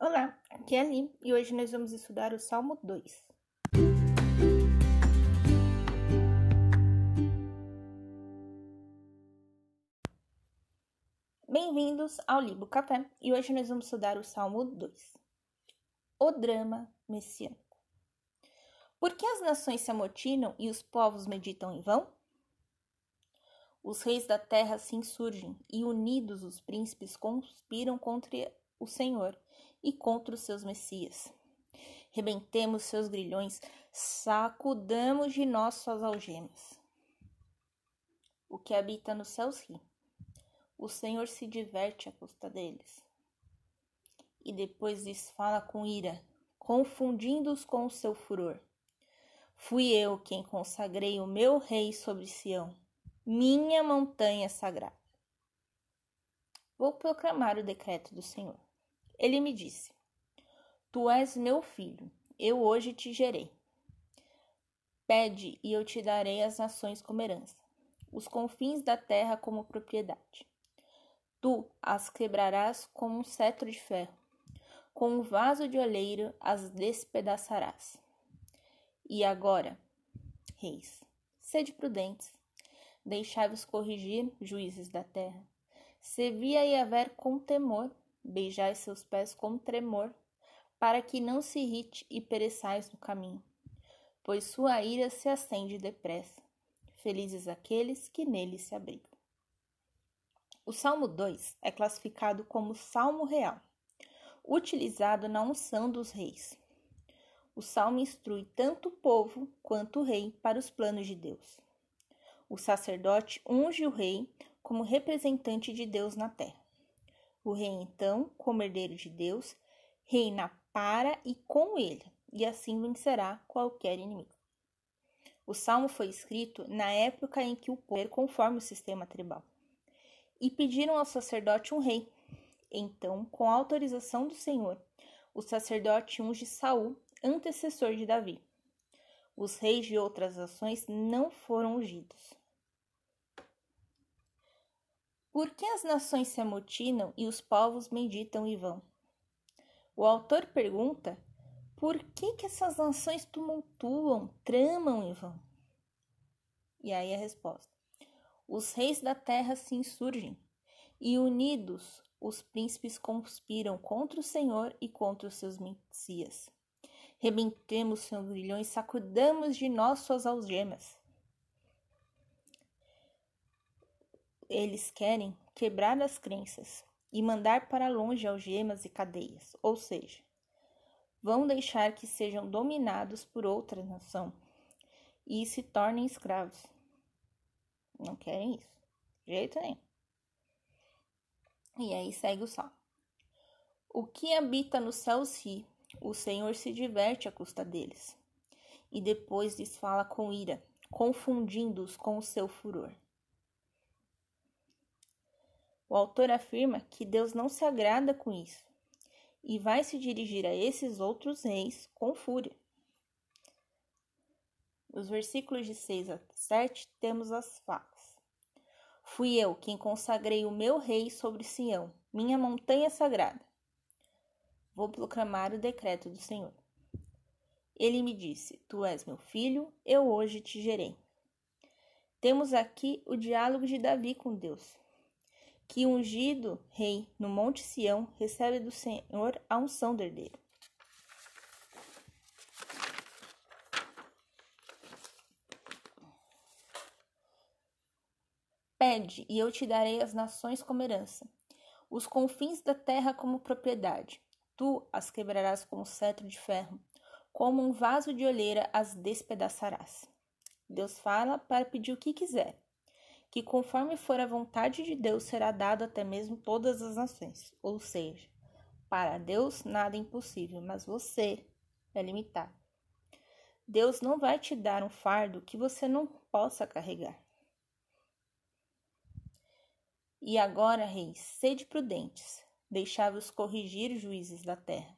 Olá, aqui é a Li e hoje nós vamos estudar o Salmo 2. Bem-vindos ao Libo Café e hoje nós vamos estudar o Salmo 2. O drama messiânico. Por que as nações se amotinam e os povos meditam em vão? Os reis da terra se insurgem e unidos os príncipes conspiram contra o Senhor e contra os seus messias. Rebentemos seus grilhões, sacudamos de nós suas algemas. O que habita nos céus ri. O Senhor se diverte à custa deles. E depois lhes fala com ira, confundindo-os com o seu furor. Fui eu quem consagrei o meu rei sobre Sião, minha montanha sagrada. Vou proclamar o decreto do Senhor. Ele me disse: Tu és meu filho, eu hoje te gerei. Pede e eu te darei as nações como herança, os confins da terra como propriedade. Tu as quebrarás como um cetro de ferro, com um vaso de oleiro as despedaçarás. E agora, reis, sede prudentes, deixai-vos corrigir, juízes da terra. Se via e haver com temor, beijai seus pés com tremor, para que não se irrite e pereçais no caminho, pois sua ira se acende depressa. Felizes aqueles que nele se abrigam. O Salmo 2 é classificado como Salmo Real, utilizado na unção dos reis. O salmo instrui tanto o povo quanto o rei para os planos de Deus. O sacerdote unge o rei como representante de Deus na terra. O rei, então, como herdeiro de Deus, reina para e com ele, e assim vencerá qualquer inimigo. O salmo foi escrito na época em que o povo conforme o sistema tribal. E pediram ao sacerdote um rei. Então, com autorização do Senhor, o sacerdote unge Saul, antecessor de Davi. Os reis de outras nações não foram ungidos. Por que as nações se amotinam e os povos meditam e vão? O autor pergunta por que, que essas nações tumultuam, tramam e vão? E aí a resposta: os reis da terra se insurgem, e unidos os príncipes conspiram contra o Senhor e contra os seus messias. Rebentemos seus grilhões, sacudamos de nós suas algemas. Eles querem quebrar as crenças e mandar para longe algemas e cadeias, ou seja, vão deixar que sejam dominados por outra nação e se tornem escravos. Não querem isso, de jeito nenhum. E aí segue o salmo. O que habita nos céus ri, o Senhor se diverte à custa deles. E depois lhes fala com ira, confundindo-os com o seu furor. O autor afirma que Deus não se agrada com isso e vai se dirigir a esses outros reis com fúria. Nos versículos de 6 a 7 temos as falas: Fui eu quem consagrei o meu rei sobre Sião, minha montanha sagrada. Vou proclamar o decreto do Senhor. Ele me disse: Tu és meu filho, eu hoje te gerei. Temos aqui o diálogo de Davi com Deus que ungido rei no Monte Sião recebe do Senhor a unção do herdeiro. Pede, e eu te darei as nações como herança, os confins da terra como propriedade. Tu as quebrarás como cetro de ferro, como um vaso de olheira as despedaçarás. Deus fala para pedir o que quiser que conforme for a vontade de Deus será dado até mesmo todas as nações. Ou seja, para Deus nada é impossível, mas você é limitado. Deus não vai te dar um fardo que você não possa carregar. E agora, reis, sede prudentes, deixai-vos corrigir juízes da terra.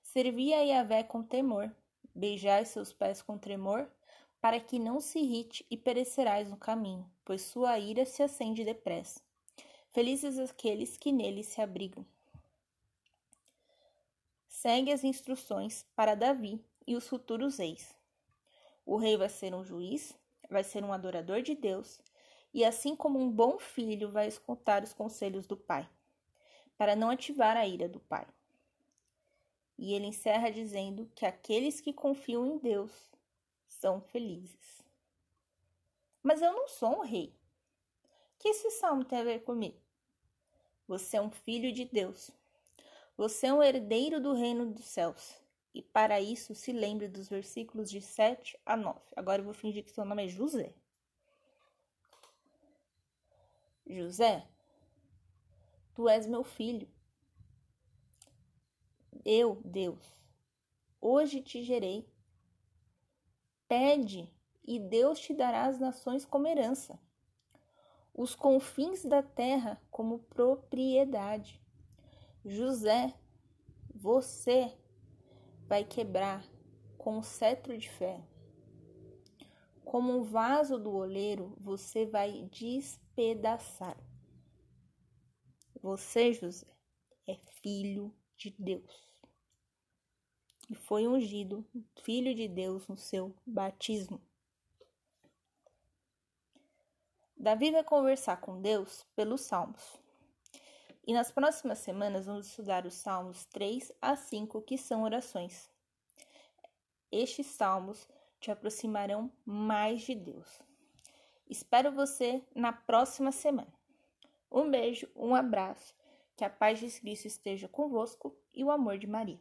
Servi a Yahvé com temor, beijai seus pés com tremor, para que não se irrite e perecerás no caminho, pois sua ira se acende depressa. Felizes aqueles que nele se abrigam. segue as instruções para Davi e os futuros reis. O rei vai ser um juiz, vai ser um adorador de Deus, e assim como um bom filho vai escutar os conselhos do pai, para não ativar a ira do pai. E ele encerra dizendo que aqueles que confiam em Deus são felizes. Mas eu não sou um rei. O que esse salmo tem a ver comigo? Você é um filho de Deus. Você é um herdeiro do reino dos céus. E para isso, se lembre dos versículos de 7 a 9. Agora eu vou fingir que seu nome é José. José, tu és meu filho. Eu, Deus, hoje te gerei. Pede, e Deus te dará as nações como herança, os confins da terra como propriedade. José, você vai quebrar com o cetro de ferro. Como um vaso do oleiro, você vai despedaçar. Você, José, é filho de Deus. E foi ungido filho de Deus no seu batismo. Davi vai conversar com Deus pelos Salmos. E nas próximas semanas vamos estudar os Salmos 3 a 5, que são orações. Estes salmos te aproximarão mais de Deus. Espero você na próxima semana. Um beijo, um abraço, que a paz de Cristo esteja convosco e o amor de Maria.